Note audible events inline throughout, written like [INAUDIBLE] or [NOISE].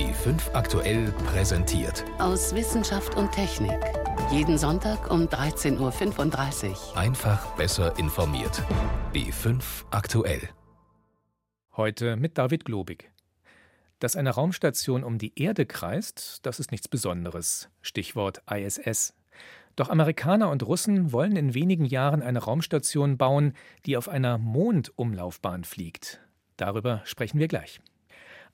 B5 aktuell präsentiert. Aus Wissenschaft und Technik. Jeden Sonntag um 13.35 Uhr. Einfach besser informiert. B5 aktuell. Heute mit David Globig. Dass eine Raumstation um die Erde kreist, das ist nichts Besonderes. Stichwort ISS. Doch Amerikaner und Russen wollen in wenigen Jahren eine Raumstation bauen, die auf einer Mondumlaufbahn fliegt. Darüber sprechen wir gleich.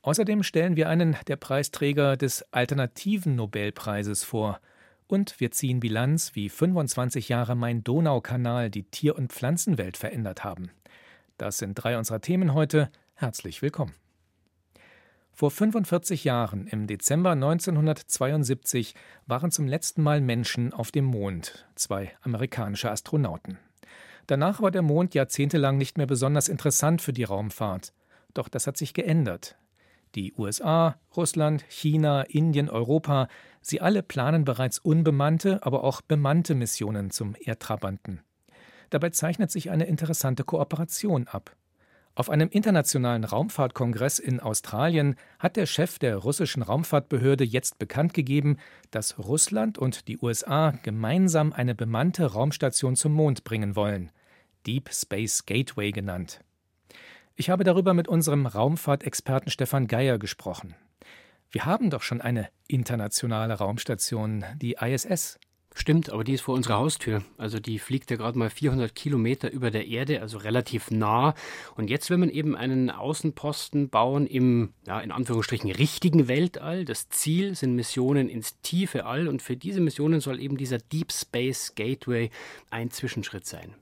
Außerdem stellen wir einen der Preisträger des Alternativen Nobelpreises vor. Und wir ziehen Bilanz, wie 25 Jahre Main Donaukanal die Tier- und Pflanzenwelt verändert haben. Das sind drei unserer Themen heute. Herzlich willkommen. Vor 45 Jahren, im Dezember 1972, waren zum letzten Mal Menschen auf dem Mond, zwei amerikanische Astronauten. Danach war der Mond jahrzehntelang nicht mehr besonders interessant für die Raumfahrt. Doch das hat sich geändert. Die USA, Russland, China, Indien, Europa, sie alle planen bereits unbemannte, aber auch bemannte Missionen zum Erdtrabanten. Dabei zeichnet sich eine interessante Kooperation ab. Auf einem internationalen Raumfahrtkongress in Australien hat der Chef der russischen Raumfahrtbehörde jetzt bekannt gegeben, dass Russland und die USA gemeinsam eine bemannte Raumstation zum Mond bringen wollen, Deep Space Gateway genannt. Ich habe darüber mit unserem Raumfahrtexperten Stefan Geier gesprochen. Wir haben doch schon eine internationale Raumstation, die ISS. Stimmt, aber die ist vor unserer Haustür. Also die fliegt ja gerade mal 400 Kilometer über der Erde, also relativ nah. Und jetzt will man eben einen Außenposten bauen im, ja, in Anführungsstrichen, richtigen Weltall. Das Ziel sind Missionen ins tiefe All und für diese Missionen soll eben dieser Deep Space Gateway ein Zwischenschritt sein.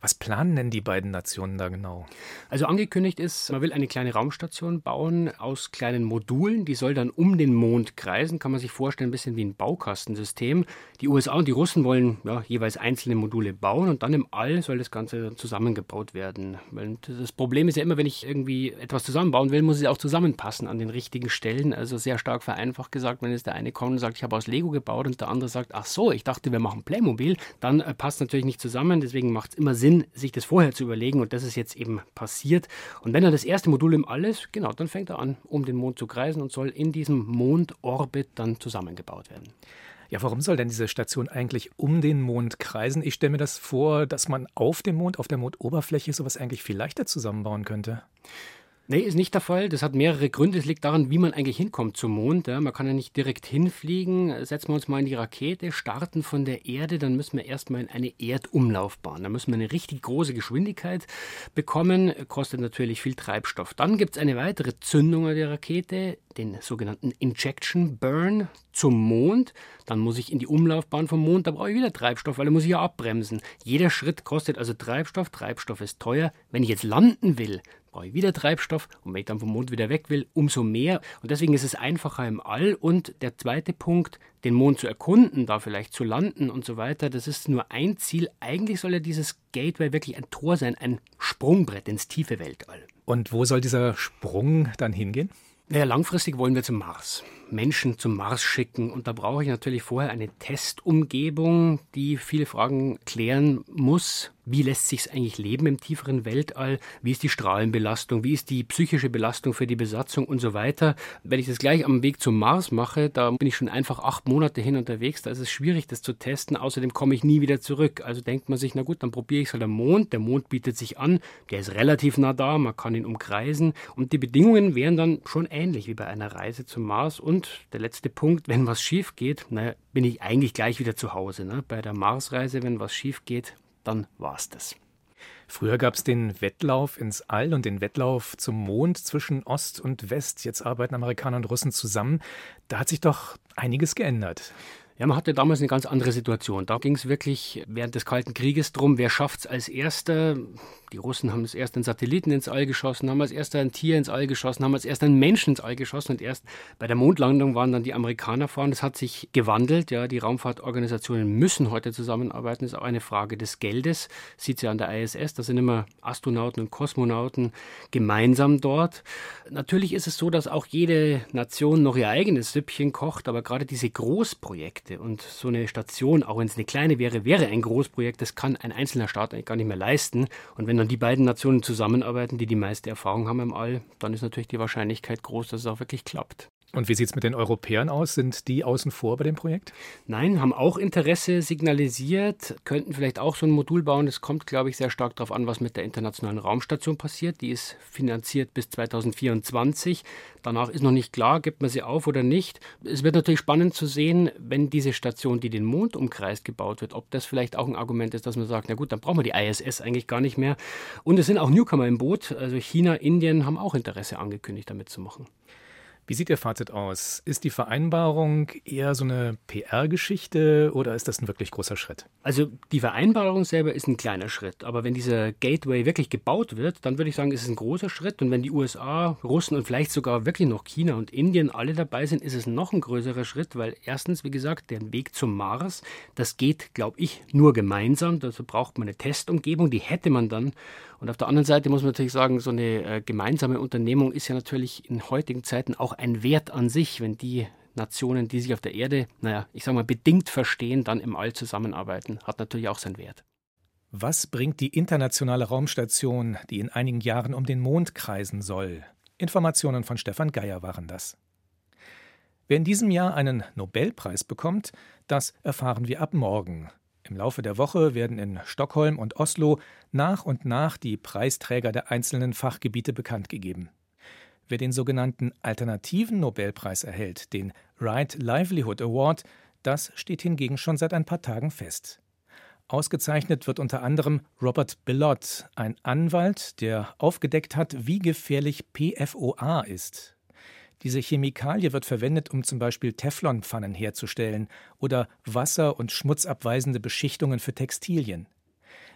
Was planen denn die beiden Nationen da genau? Also angekündigt ist, man will eine kleine Raumstation bauen aus kleinen Modulen, die soll dann um den Mond kreisen, kann man sich vorstellen, ein bisschen wie ein Baukastensystem. Die USA und die Russen wollen ja, jeweils einzelne Module bauen und dann im All soll das Ganze zusammengebaut werden. Weil das Problem ist ja immer, wenn ich irgendwie etwas zusammenbauen will, muss es auch zusammenpassen an den richtigen Stellen. Also sehr stark vereinfacht gesagt, wenn jetzt der eine kommt und sagt, ich habe aus Lego gebaut und der andere sagt, ach so, ich dachte, wir machen Playmobil, dann äh, passt natürlich nicht zusammen. Deswegen macht es immer Sinn, Sinn, sich das vorher zu überlegen und das ist jetzt eben passiert. Und wenn dann das erste Modul im All ist, genau, dann fängt er an, um den Mond zu kreisen und soll in diesem Mondorbit dann zusammengebaut werden. Ja, warum soll denn diese Station eigentlich um den Mond kreisen? Ich stelle mir das vor, dass man auf dem Mond, auf der Mondoberfläche sowas eigentlich viel leichter zusammenbauen könnte. Nee, ist nicht der Fall. Das hat mehrere Gründe. Es liegt daran, wie man eigentlich hinkommt zum Mond. Ja. Man kann ja nicht direkt hinfliegen. Setzen wir uns mal in die Rakete, starten von der Erde, dann müssen wir erstmal in eine Erdumlaufbahn. Da müssen wir eine richtig große Geschwindigkeit bekommen. Kostet natürlich viel Treibstoff. Dann gibt es eine weitere Zündung der Rakete, den sogenannten Injection Burn zum Mond. Dann muss ich in die Umlaufbahn vom Mond. Da brauche ich wieder Treibstoff, weil da muss ich ja abbremsen. Jeder Schritt kostet also Treibstoff. Treibstoff ist teuer. Wenn ich jetzt landen will, brauche ich wieder Treibstoff und wenn ich dann vom Mond wieder weg will, umso mehr. Und deswegen ist es einfacher im All. Und der zweite Punkt, den Mond zu erkunden, da vielleicht zu landen und so weiter, das ist nur ein Ziel. Eigentlich soll ja dieses Gateway wirklich ein Tor sein, ein Sprungbrett ins tiefe Weltall. Und wo soll dieser Sprung dann hingehen? Naja, langfristig wollen wir zum Mars. Menschen zum Mars schicken. Und da brauche ich natürlich vorher eine Testumgebung, die viele Fragen klären muss. Wie lässt sich es eigentlich leben im tieferen Weltall? Wie ist die Strahlenbelastung? Wie ist die psychische Belastung für die Besatzung und so weiter? Wenn ich das gleich am Weg zum Mars mache, da bin ich schon einfach acht Monate hin unterwegs. Da ist es schwierig, das zu testen. Außerdem komme ich nie wieder zurück. Also denkt man sich, na gut, dann probiere ich es halt am Mond. Der Mond bietet sich an. Der ist relativ nah da. Man kann ihn umkreisen. Und die Bedingungen wären dann schon ähnlich wie bei einer Reise zum Mars. Und der letzte Punkt, wenn was schief geht, na, bin ich eigentlich gleich wieder zu Hause. Ne? Bei der Marsreise, wenn was schief geht, dann war's das. Früher gab es den Wettlauf ins All und den Wettlauf zum Mond zwischen Ost und West. Jetzt arbeiten Amerikaner und Russen zusammen. Da hat sich doch einiges geändert. Ja, man hatte damals eine ganz andere Situation. Da ging es wirklich während des Kalten Krieges darum, wer schafft es als Erster. Die Russen haben als erst einen Satelliten ins All geschossen, haben als erster ein Tier ins All geschossen, haben als erster einen Menschen ins All geschossen und erst bei der Mondlandung waren dann die Amerikaner vorne. Das hat sich gewandelt. Ja, die Raumfahrtorganisationen müssen heute zusammenarbeiten. Das ist auch eine Frage des Geldes. Sieht ja an der ISS. Da sind immer Astronauten und Kosmonauten gemeinsam dort. Natürlich ist es so, dass auch jede Nation noch ihr eigenes Süppchen kocht, aber gerade diese Großprojekte und so eine Station, auch wenn es eine kleine wäre, wäre ein Großprojekt. Das kann ein einzelner Staat eigentlich gar nicht mehr leisten. Und wenn dann die beiden Nationen zusammenarbeiten, die die meiste Erfahrung haben im All, dann ist natürlich die Wahrscheinlichkeit groß, dass es auch wirklich klappt. Und wie sieht es mit den Europäern aus? Sind die außen vor bei dem Projekt? Nein, haben auch Interesse signalisiert, könnten vielleicht auch so ein Modul bauen. Es kommt, glaube ich, sehr stark darauf an, was mit der internationalen Raumstation passiert. Die ist finanziert bis 2024. Danach ist noch nicht klar, gibt man sie auf oder nicht. Es wird natürlich spannend zu sehen, wenn diese Station, die den Mond umkreist, gebaut wird, ob das vielleicht auch ein Argument ist, dass man sagt, na gut, dann brauchen wir die ISS eigentlich gar nicht mehr. Und es sind auch Newcomer im Boot. Also China, Indien haben auch Interesse angekündigt, damit zu machen. Wie sieht Ihr Fazit aus? Ist die Vereinbarung eher so eine PR-Geschichte oder ist das ein wirklich großer Schritt? Also die Vereinbarung selber ist ein kleiner Schritt, aber wenn dieser Gateway wirklich gebaut wird, dann würde ich sagen, ist es ein großer Schritt und wenn die USA, Russen und vielleicht sogar wirklich noch China und Indien alle dabei sind, ist es noch ein größerer Schritt, weil erstens, wie gesagt, der Weg zum Mars, das geht, glaube ich, nur gemeinsam. Dazu braucht man eine Testumgebung, die hätte man dann und auf der anderen Seite muss man natürlich sagen, so eine äh, gemeinsame Unternehmung ist ja natürlich in heutigen Zeiten auch ein Wert an sich, wenn die Nationen, die sich auf der Erde, naja, ich sage mal, bedingt verstehen, dann im All zusammenarbeiten, hat natürlich auch seinen Wert. Was bringt die internationale Raumstation, die in einigen Jahren um den Mond kreisen soll? Informationen von Stefan Geier waren das. Wer in diesem Jahr einen Nobelpreis bekommt, das erfahren wir ab morgen. Im Laufe der Woche werden in Stockholm und Oslo nach und nach die Preisträger der einzelnen Fachgebiete bekannt gegeben. Wer den sogenannten alternativen Nobelpreis erhält, den Right Livelihood Award, das steht hingegen schon seit ein paar Tagen fest. Ausgezeichnet wird unter anderem Robert Bellot, ein Anwalt, der aufgedeckt hat, wie gefährlich PFOA ist. Diese Chemikalie wird verwendet, um zum Beispiel Teflonpfannen herzustellen oder wasser- und schmutzabweisende Beschichtungen für Textilien.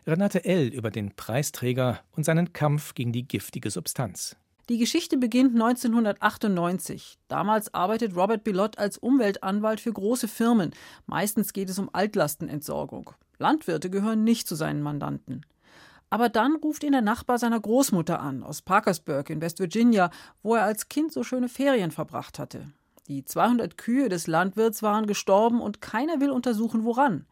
Renate L. über den Preisträger und seinen Kampf gegen die giftige Substanz. Die Geschichte beginnt 1998. Damals arbeitet Robert Bilott als Umweltanwalt für große Firmen. Meistens geht es um Altlastenentsorgung. Landwirte gehören nicht zu seinen Mandanten. Aber dann ruft ihn der Nachbar seiner Großmutter an, aus Parkersburg in West Virginia, wo er als Kind so schöne Ferien verbracht hatte. Die 200 Kühe des Landwirts waren gestorben und keiner will untersuchen, woran.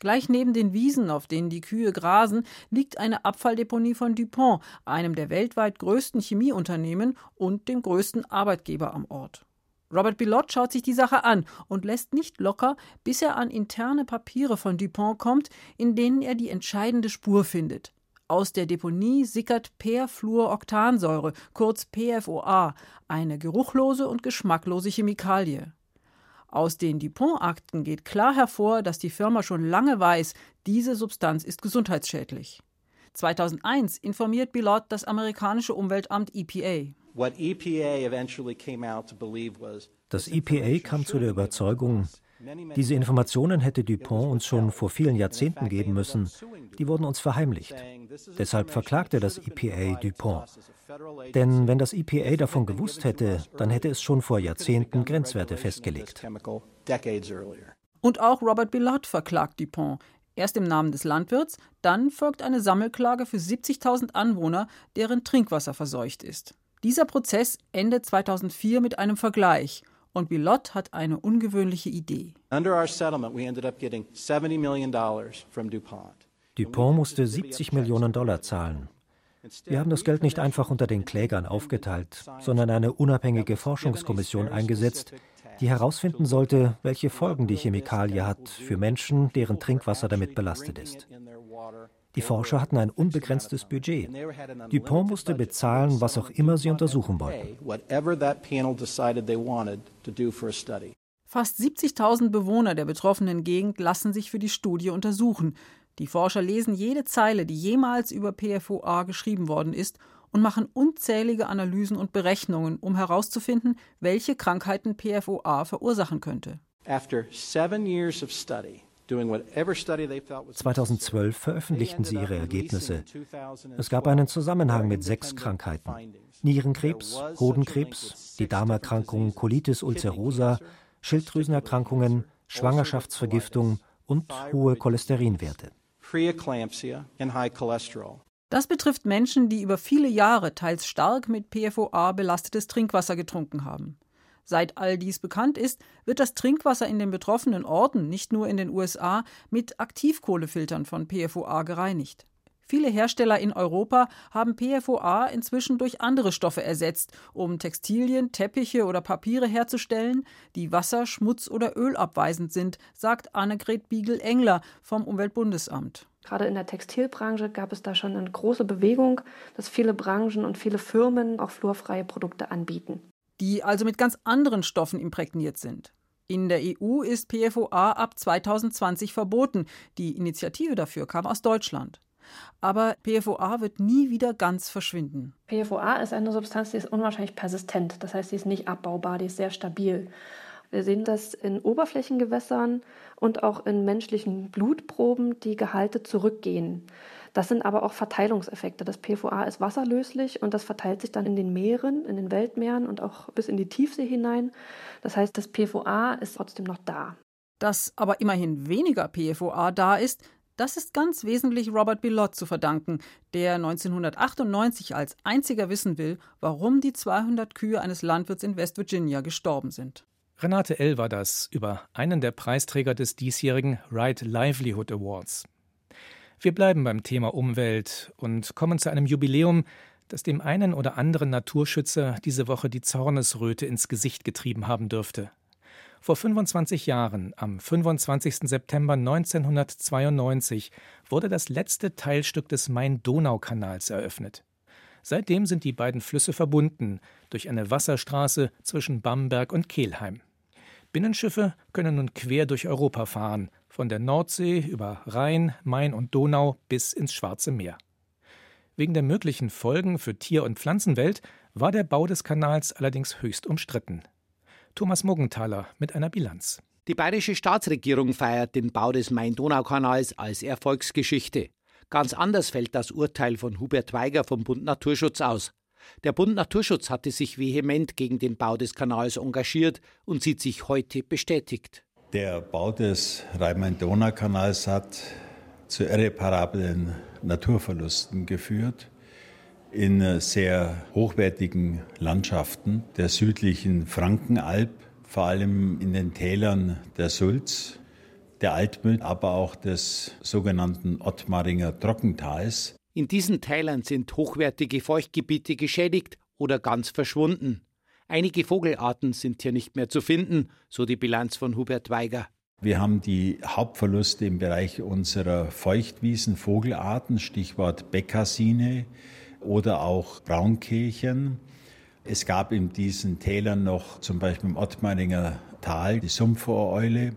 Gleich neben den Wiesen, auf denen die Kühe grasen, liegt eine Abfalldeponie von DuPont, einem der weltweit größten Chemieunternehmen und dem größten Arbeitgeber am Ort. Robert Bilott schaut sich die Sache an und lässt nicht locker, bis er an interne Papiere von DuPont kommt, in denen er die entscheidende Spur findet. Aus der Deponie sickert Perfluoroktansäure, kurz PFOA, eine geruchlose und geschmacklose Chemikalie. Aus den Dupont-Akten geht klar hervor, dass die Firma schon lange weiß, diese Substanz ist gesundheitsschädlich. 2001 informiert Bilot das amerikanische Umweltamt EPA. Das EPA kam zu der Überzeugung, diese Informationen hätte Dupont uns schon vor vielen Jahrzehnten geben müssen. Die wurden uns verheimlicht. Deshalb verklagte das EPA Dupont. Denn wenn das EPA davon gewusst hätte, dann hätte es schon vor Jahrzehnten Grenzwerte festgelegt. Und auch Robert Billard verklagt Dupont. Erst im Namen des Landwirts, dann folgt eine Sammelklage für 70.000 Anwohner, deren Trinkwasser verseucht ist. Dieser Prozess endet 2004 mit einem Vergleich – und Bilott hat eine ungewöhnliche Idee. DuPont musste 70 Millionen Dollar zahlen. Wir haben das Geld nicht einfach unter den Klägern aufgeteilt, sondern eine unabhängige Forschungskommission eingesetzt, die herausfinden sollte, welche Folgen die Chemikalie hat für Menschen, deren Trinkwasser damit belastet ist. Die Forscher hatten ein unbegrenztes Budget. Dupont musste bezahlen, was auch immer sie untersuchen wollten. Fast 70.000 Bewohner der betroffenen Gegend lassen sich für die Studie untersuchen. Die Forscher lesen jede Zeile, die jemals über PFOA geschrieben worden ist, und machen unzählige Analysen und Berechnungen, um herauszufinden, welche Krankheiten PFOA verursachen könnte. After seven years of study, 2012 veröffentlichten sie ihre Ergebnisse. Es gab einen Zusammenhang mit sechs Krankheiten. Nierenkrebs, Hodenkrebs, die Darmerkrankung Colitis ulcerosa, Schilddrüsenerkrankungen, Schwangerschaftsvergiftung und hohe Cholesterinwerte. Das betrifft Menschen, die über viele Jahre teils stark mit PFOA belastetes Trinkwasser getrunken haben. Seit all dies bekannt ist, wird das Trinkwasser in den betroffenen Orten, nicht nur in den USA, mit Aktivkohlefiltern von PFOA gereinigt. Viele Hersteller in Europa haben PFOA inzwischen durch andere Stoffe ersetzt, um Textilien, Teppiche oder Papiere herzustellen, die wasser-, schmutz- oder ölabweisend sind, sagt Annegret Biegel-Engler vom Umweltbundesamt. Gerade in der Textilbranche gab es da schon eine große Bewegung, dass viele Branchen und viele Firmen auch fluorfreie Produkte anbieten. Die also mit ganz anderen Stoffen imprägniert sind. In der EU ist PFOA ab 2020 verboten. Die Initiative dafür kam aus Deutschland. Aber PFOA wird nie wieder ganz verschwinden. PFOA ist eine Substanz, die ist unwahrscheinlich persistent. Das heißt, sie ist nicht abbaubar, die ist sehr stabil. Wir sehen das in Oberflächengewässern und auch in menschlichen Blutproben, die Gehalte zurückgehen. Das sind aber auch Verteilungseffekte. Das PFOA ist wasserlöslich und das verteilt sich dann in den Meeren, in den Weltmeeren und auch bis in die Tiefsee hinein. Das heißt, das PFOA ist trotzdem noch da. Dass aber immerhin weniger PFOA da ist, das ist ganz wesentlich Robert Bilott zu verdanken, der 1998 als einziger wissen will, warum die 200 Kühe eines Landwirts in West Virginia gestorben sind. Renate L. war das über einen der Preisträger des diesjährigen Right Livelihood Awards. Wir bleiben beim Thema Umwelt und kommen zu einem Jubiläum, das dem einen oder anderen Naturschützer diese Woche die Zornesröte ins Gesicht getrieben haben dürfte. Vor 25 Jahren, am 25. September 1992, wurde das letzte Teilstück des Main-Donau-Kanals eröffnet. Seitdem sind die beiden Flüsse verbunden durch eine Wasserstraße zwischen Bamberg und Kelheim. Binnenschiffe können nun quer durch Europa fahren, von der Nordsee über Rhein, Main und Donau bis ins Schwarze Meer. Wegen der möglichen Folgen für Tier- und Pflanzenwelt war der Bau des Kanals allerdings höchst umstritten. Thomas Muggenthaler mit einer Bilanz. Die bayerische Staatsregierung feiert den Bau des Main-Donau-Kanals als Erfolgsgeschichte. Ganz anders fällt das Urteil von Hubert Weiger vom Bund Naturschutz aus. Der Bund Naturschutz hatte sich vehement gegen den Bau des Kanals engagiert und sieht sich heute bestätigt. Der Bau des Rhein-Main-Donau-Kanals hat zu irreparablen Naturverlusten geführt in sehr hochwertigen Landschaften der südlichen Frankenalb, vor allem in den Tälern der Sulz, der Altmühl, aber auch des sogenannten Ottmaringer Trockentals. In diesen Tälern sind hochwertige Feuchtgebiete geschädigt oder ganz verschwunden. Einige Vogelarten sind hier nicht mehr zu finden, so die Bilanz von Hubert Weiger. Wir haben die Hauptverluste im Bereich unserer Feuchtwiesen, Vogelarten, Stichwort Bekassine oder auch Braunkehlchen. Es gab in diesen Tälern noch zum Beispiel im Ottmaringer Tal die Sumpfohreule.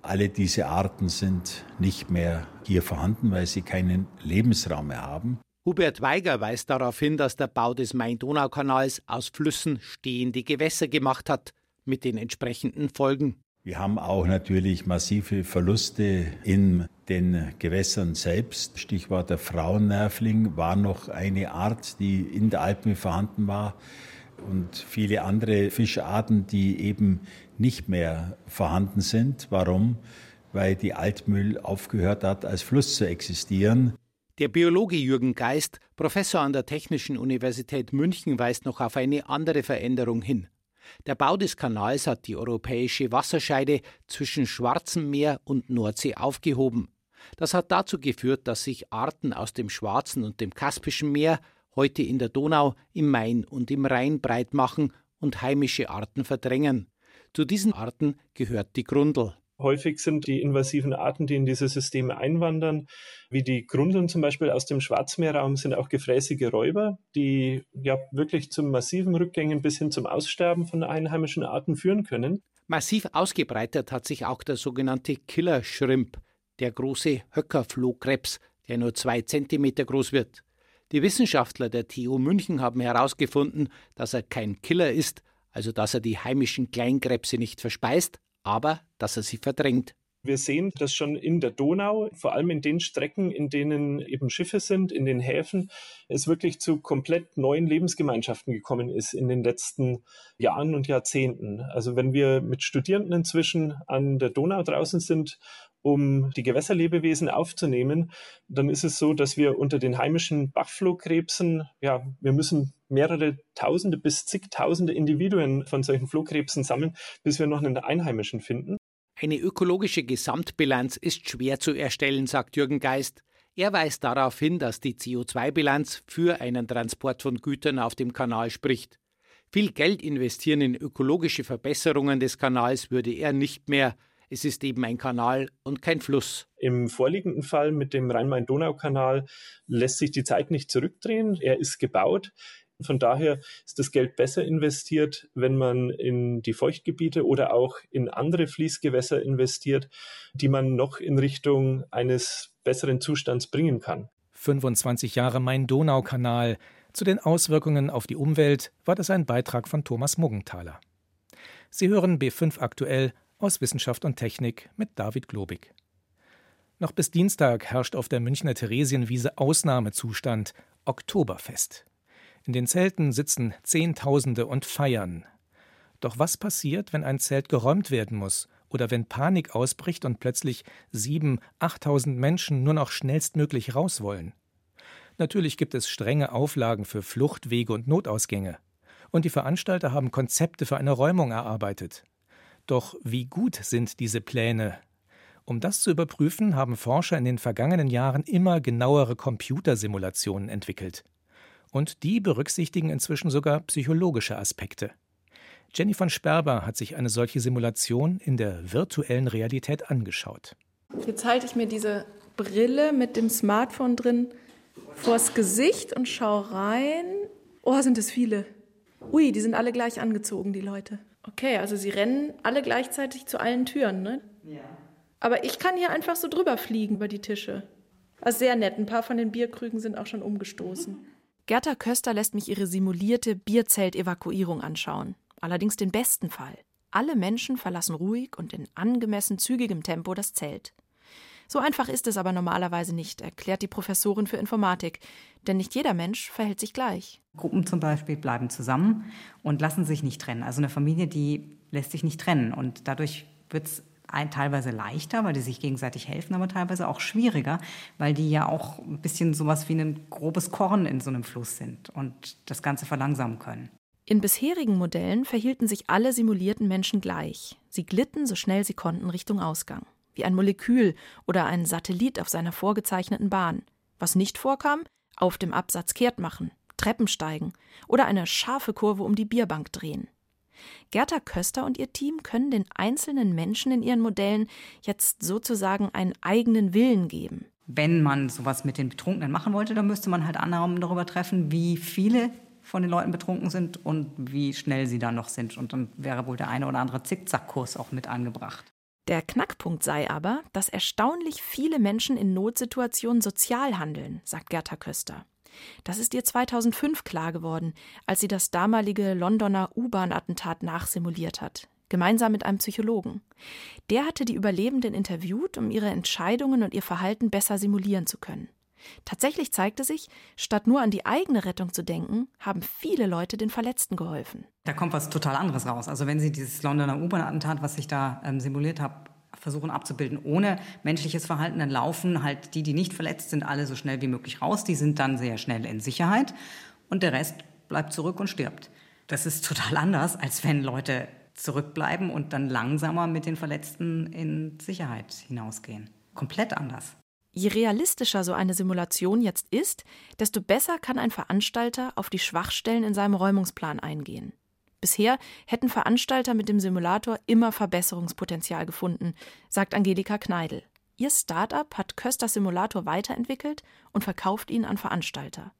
Alle diese Arten sind nicht mehr hier vorhanden, weil sie keinen Lebensraum mehr haben. Hubert Weiger weist darauf hin, dass der Bau des Main-Donau-Kanals aus Flüssen stehende Gewässer gemacht hat, mit den entsprechenden Folgen. Wir haben auch natürlich massive Verluste in den Gewässern selbst. Stichwort der Frauennervling war noch eine Art, die in der Alpen vorhanden war und viele andere Fischarten, die eben nicht mehr vorhanden sind. Warum? Weil die Altmühl aufgehört hat, als Fluss zu existieren. Der Biologe Jürgen Geist, Professor an der Technischen Universität München, weist noch auf eine andere Veränderung hin. Der Bau des Kanals hat die europäische Wasserscheide zwischen Schwarzem Meer und Nordsee aufgehoben. Das hat dazu geführt, dass sich Arten aus dem Schwarzen und dem Kaspischen Meer heute in der Donau, im Main und im Rhein breit machen und heimische Arten verdrängen. Zu diesen Arten gehört die Grundel. Häufig sind die invasiven Arten, die in diese Systeme einwandern, wie die Grundeln zum Beispiel aus dem Schwarzmeerraum, sind auch gefräßige Räuber, die ja wirklich zu massiven Rückgängen bis hin zum Aussterben von einheimischen Arten führen können. Massiv ausgebreitet hat sich auch der sogenannte Killer Shrimp, der große Höckerflohkrebs, der nur zwei Zentimeter groß wird. Die Wissenschaftler der TU München haben herausgefunden, dass er kein Killer ist, also dass er die heimischen Kleinkrebse nicht verspeist, aber dass er sie verdrängt. Wir sehen, dass schon in der Donau, vor allem in den Strecken, in denen eben Schiffe sind, in den Häfen, es wirklich zu komplett neuen Lebensgemeinschaften gekommen ist in den letzten Jahren und Jahrzehnten. Also wenn wir mit Studierenden inzwischen an der Donau draußen sind, um die Gewässerlebewesen aufzunehmen, dann ist es so, dass wir unter den heimischen Bachflohkrebsen, ja, wir müssen mehrere Tausende bis zigtausende Individuen von solchen Flohkrebsen sammeln, bis wir noch einen einheimischen finden. Eine ökologische Gesamtbilanz ist schwer zu erstellen, sagt Jürgen Geist. Er weist darauf hin, dass die CO2-Bilanz für einen Transport von Gütern auf dem Kanal spricht. Viel Geld investieren in ökologische Verbesserungen des Kanals würde er nicht mehr. Es ist eben ein Kanal und kein Fluss. Im vorliegenden Fall mit dem Rhein-Main-Donau-Kanal lässt sich die Zeit nicht zurückdrehen. Er ist gebaut. Von daher ist das Geld besser investiert, wenn man in die Feuchtgebiete oder auch in andere Fließgewässer investiert, die man noch in Richtung eines besseren Zustands bringen kann. 25 Jahre Main-Donau-Kanal. Zu den Auswirkungen auf die Umwelt war das ein Beitrag von Thomas Muggenthaler. Sie hören B5 aktuell aus Wissenschaft und Technik mit David Globig. Noch bis Dienstag herrscht auf der Münchner Theresienwiese Ausnahmezustand, Oktoberfest. In den Zelten sitzen Zehntausende und feiern. Doch was passiert, wenn ein Zelt geräumt werden muss oder wenn Panik ausbricht und plötzlich sieben, achttausend Menschen nur noch schnellstmöglich raus wollen? Natürlich gibt es strenge Auflagen für Fluchtwege und Notausgänge. Und die Veranstalter haben Konzepte für eine Räumung erarbeitet. Doch wie gut sind diese Pläne? Um das zu überprüfen, haben Forscher in den vergangenen Jahren immer genauere Computersimulationen entwickelt und die berücksichtigen inzwischen sogar psychologische Aspekte. Jenny von Sperber hat sich eine solche Simulation in der virtuellen Realität angeschaut. Jetzt halte ich mir diese Brille mit dem Smartphone drin vors Gesicht und schaue rein. Oh, sind es viele. Ui, die sind alle gleich angezogen, die Leute. Okay, also sie rennen alle gleichzeitig zu allen Türen, ne? Ja. Aber ich kann hier einfach so drüber fliegen über die Tische. Also sehr nett. Ein paar von den Bierkrügen sind auch schon umgestoßen. [LAUGHS] Gerda Köster lässt mich ihre simulierte Bierzelt-Evakuierung anschauen. Allerdings den besten Fall. Alle Menschen verlassen ruhig und in angemessen zügigem Tempo das Zelt. So einfach ist es aber normalerweise nicht, erklärt die Professorin für Informatik. Denn nicht jeder Mensch verhält sich gleich. Gruppen zum Beispiel bleiben zusammen und lassen sich nicht trennen. Also eine Familie, die lässt sich nicht trennen. Und dadurch wird es teilweise leichter, weil die sich gegenseitig helfen, aber teilweise auch schwieriger, weil die ja auch ein bisschen sowas wie ein grobes Korn in so einem Fluss sind und das Ganze verlangsamen können. In bisherigen Modellen verhielten sich alle simulierten Menschen gleich. Sie glitten so schnell sie konnten Richtung Ausgang, wie ein Molekül oder ein Satellit auf seiner vorgezeichneten Bahn. Was nicht vorkam, auf dem Absatz kehrt machen, Treppen steigen oder eine scharfe Kurve um die Bierbank drehen. Gerda Köster und ihr Team können den einzelnen Menschen in ihren Modellen jetzt sozusagen einen eigenen Willen geben. Wenn man sowas mit den Betrunkenen machen wollte, dann müsste man halt Annahmen darüber treffen, wie viele von den Leuten betrunken sind und wie schnell sie da noch sind. Und dann wäre wohl der eine oder andere Zickzackkurs auch mit angebracht. Der Knackpunkt sei aber, dass erstaunlich viele Menschen in Notsituationen sozial handeln, sagt Gerda Köster. Das ist ihr 2005 klar geworden, als sie das damalige Londoner U-Bahn-Attentat nachsimuliert hat, gemeinsam mit einem Psychologen. Der hatte die Überlebenden interviewt, um ihre Entscheidungen und ihr Verhalten besser simulieren zu können. Tatsächlich zeigte sich, statt nur an die eigene Rettung zu denken, haben viele Leute den Verletzten geholfen. Da kommt was total anderes raus. Also wenn Sie dieses Londoner U-Bahn-Attentat, was ich da ähm, simuliert habe, versuchen abzubilden. Ohne menschliches Verhalten, dann laufen halt die, die nicht verletzt sind, alle so schnell wie möglich raus. Die sind dann sehr schnell in Sicherheit und der Rest bleibt zurück und stirbt. Das ist total anders, als wenn Leute zurückbleiben und dann langsamer mit den Verletzten in Sicherheit hinausgehen. Komplett anders. Je realistischer so eine Simulation jetzt ist, desto besser kann ein Veranstalter auf die Schwachstellen in seinem Räumungsplan eingehen. Bisher hätten Veranstalter mit dem Simulator immer Verbesserungspotenzial gefunden, sagt Angelika Kneidel. Ihr Start-up hat Kösters Simulator weiterentwickelt und verkauft ihn an Veranstalter.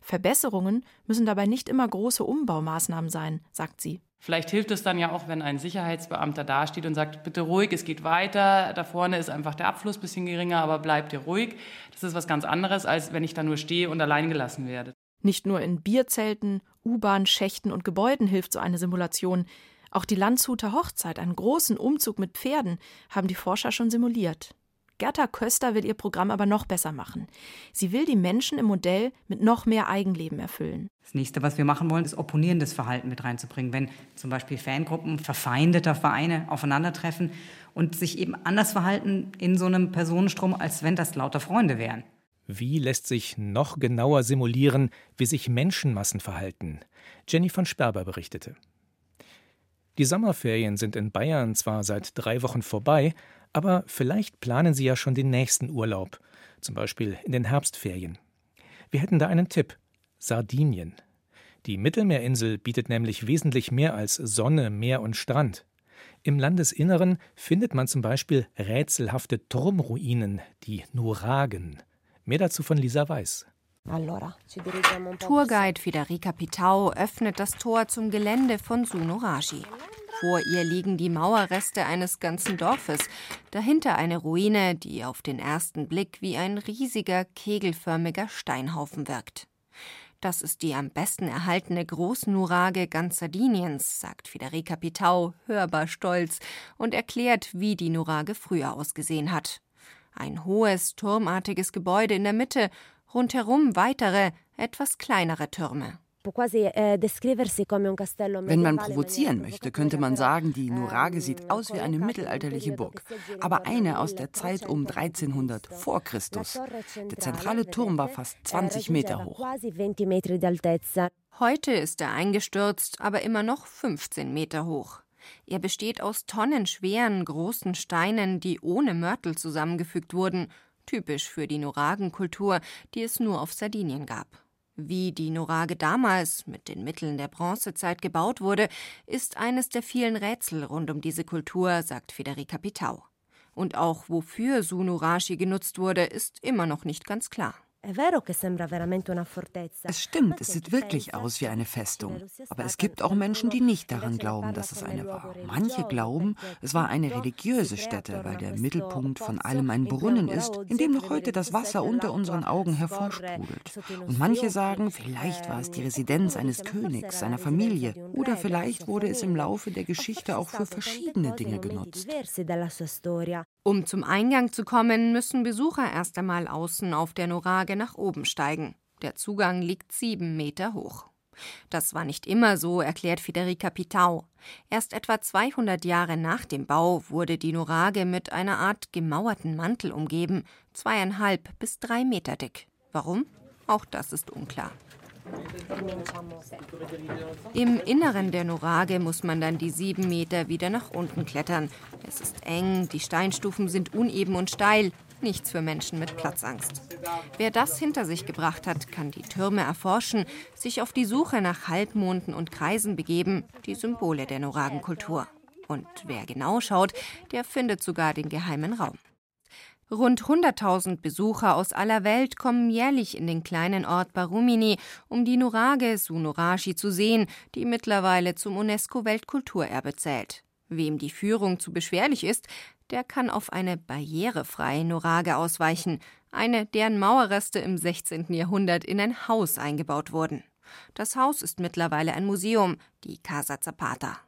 Verbesserungen müssen dabei nicht immer große Umbaumaßnahmen sein, sagt sie. Vielleicht hilft es dann ja auch, wenn ein Sicherheitsbeamter dasteht und sagt, bitte ruhig, es geht weiter, da vorne ist einfach der Abfluss ein bisschen geringer, aber bleibt ihr ruhig. Das ist was ganz anderes, als wenn ich da nur stehe und allein gelassen werde. Nicht nur in Bierzelten, U-Bahn, Schächten und Gebäuden hilft so eine Simulation. Auch die Landshuter Hochzeit, einen großen Umzug mit Pferden, haben die Forscher schon simuliert. Gerda Köster will ihr Programm aber noch besser machen. Sie will die Menschen im Modell mit noch mehr Eigenleben erfüllen. Das nächste, was wir machen wollen, ist opponierendes Verhalten mit reinzubringen. Wenn zum Beispiel Fangruppen verfeindeter Vereine aufeinandertreffen und sich eben anders verhalten in so einem Personenstrom, als wenn das lauter Freunde wären. Wie lässt sich noch genauer simulieren, wie sich Menschenmassen verhalten? Jenny von Sperber berichtete. Die Sommerferien sind in Bayern zwar seit drei Wochen vorbei, aber vielleicht planen Sie ja schon den nächsten Urlaub. zum Beispiel in den Herbstferien. Wir hätten da einen Tipp: Sardinien. Die Mittelmeerinsel bietet nämlich wesentlich mehr als Sonne, Meer und Strand. Im Landesinneren findet man zum Beispiel rätselhafte Turmruinen, die Nuragen. Mehr dazu von Lisa Weiß. Tourguide Federica Pitau öffnet das Tor zum Gelände von Sunorashi. Vor ihr liegen die Mauerreste eines ganzen Dorfes, dahinter eine Ruine, die auf den ersten Blick wie ein riesiger, kegelförmiger Steinhaufen wirkt. Das ist die am besten erhaltene Großnurage ganz Sardiniens, sagt Federica Pitau, hörbar stolz, und erklärt, wie die Nurage früher ausgesehen hat. Ein hohes, turmartiges Gebäude in der Mitte, rundherum weitere, etwas kleinere Türme. Eh, Wenn man provozieren möchte, könnte man sagen, die Nurage sieht aus wie eine mittelalterliche Burg, aber eine aus der Zeit um 1300 vor Christus. Der zentrale Turm war fast 20 Meter hoch. Heute ist er eingestürzt, aber immer noch 15 Meter hoch. Er besteht aus tonnenschweren, großen Steinen, die ohne Mörtel zusammengefügt wurden, typisch für die Nuragenkultur, die es nur auf Sardinien gab. Wie die Norage damals mit den Mitteln der Bronzezeit gebaut wurde, ist eines der vielen Rätsel rund um diese Kultur, sagt Federica Pitau. Und auch wofür Sunurashi genutzt wurde, ist immer noch nicht ganz klar. Es stimmt, es sieht wirklich aus wie eine Festung. Aber es gibt auch Menschen, die nicht daran glauben, dass es eine war. Manche glauben, es war eine religiöse Stätte, weil der Mittelpunkt von allem ein Brunnen ist, in dem noch heute das Wasser unter unseren Augen hervorsprudelt. Und manche sagen, vielleicht war es die Residenz eines Königs, seiner Familie. Oder vielleicht wurde es im Laufe der Geschichte auch für verschiedene Dinge genutzt. Um zum Eingang zu kommen, müssen Besucher erst einmal außen auf der Norage nach oben steigen. Der Zugang liegt sieben Meter hoch. Das war nicht immer so, erklärt Federica Pitau. Erst etwa 200 Jahre nach dem Bau wurde die Norage mit einer Art gemauerten Mantel umgeben, zweieinhalb bis drei Meter dick. Warum? Auch das ist unklar. Im Inneren der Norage muss man dann die sieben Meter wieder nach unten klettern. Es ist eng, die Steinstufen sind uneben und steil. Nichts für Menschen mit Platzangst. Wer das hinter sich gebracht hat, kann die Türme erforschen, sich auf die Suche nach Halbmonden und Kreisen begeben, die Symbole der Noragenkultur. Und wer genau schaut, der findet sogar den geheimen Raum. Rund 100.000 Besucher aus aller Welt kommen jährlich in den kleinen Ort Barumini, um die Nurage Sunorashi zu sehen, die mittlerweile zum UNESCO-Weltkulturerbe zählt. Wem die Führung zu beschwerlich ist, der kann auf eine barrierefreie Nurage ausweichen, eine, deren Mauerreste im 16. Jahrhundert in ein Haus eingebaut wurden. Das Haus ist mittlerweile ein Museum, die Casa Zapata.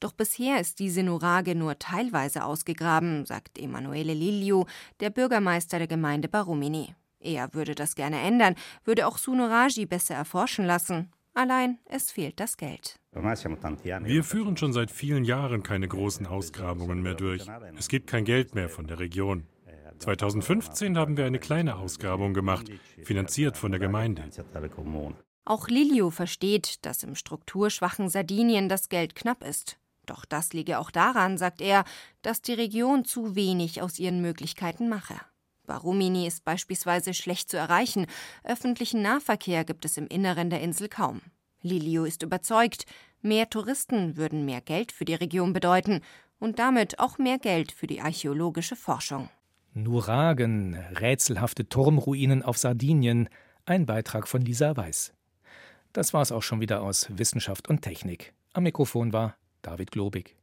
Doch bisher ist diese Nurage nur teilweise ausgegraben, sagt Emanuele Liliu, der Bürgermeister der Gemeinde Barumini. Er würde das gerne ändern, würde auch Sunuraji besser erforschen lassen. Allein es fehlt das Geld. Wir führen schon seit vielen Jahren keine großen Ausgrabungen mehr durch. Es gibt kein Geld mehr von der Region. 2015 haben wir eine kleine Ausgrabung gemacht, finanziert von der Gemeinde. Auch Lilio versteht, dass im strukturschwachen Sardinien das Geld knapp ist. Doch das liege auch daran, sagt er, dass die Region zu wenig aus ihren Möglichkeiten mache. Barumini ist beispielsweise schlecht zu erreichen, öffentlichen Nahverkehr gibt es im Inneren der Insel kaum. Lilio ist überzeugt, mehr Touristen würden mehr Geld für die Region bedeuten und damit auch mehr Geld für die archäologische Forschung. Nuragen, rätselhafte Turmruinen auf Sardinien, ein Beitrag von Lisa Weiß. Das war es auch schon wieder aus Wissenschaft und Technik. Am Mikrofon war David Globig.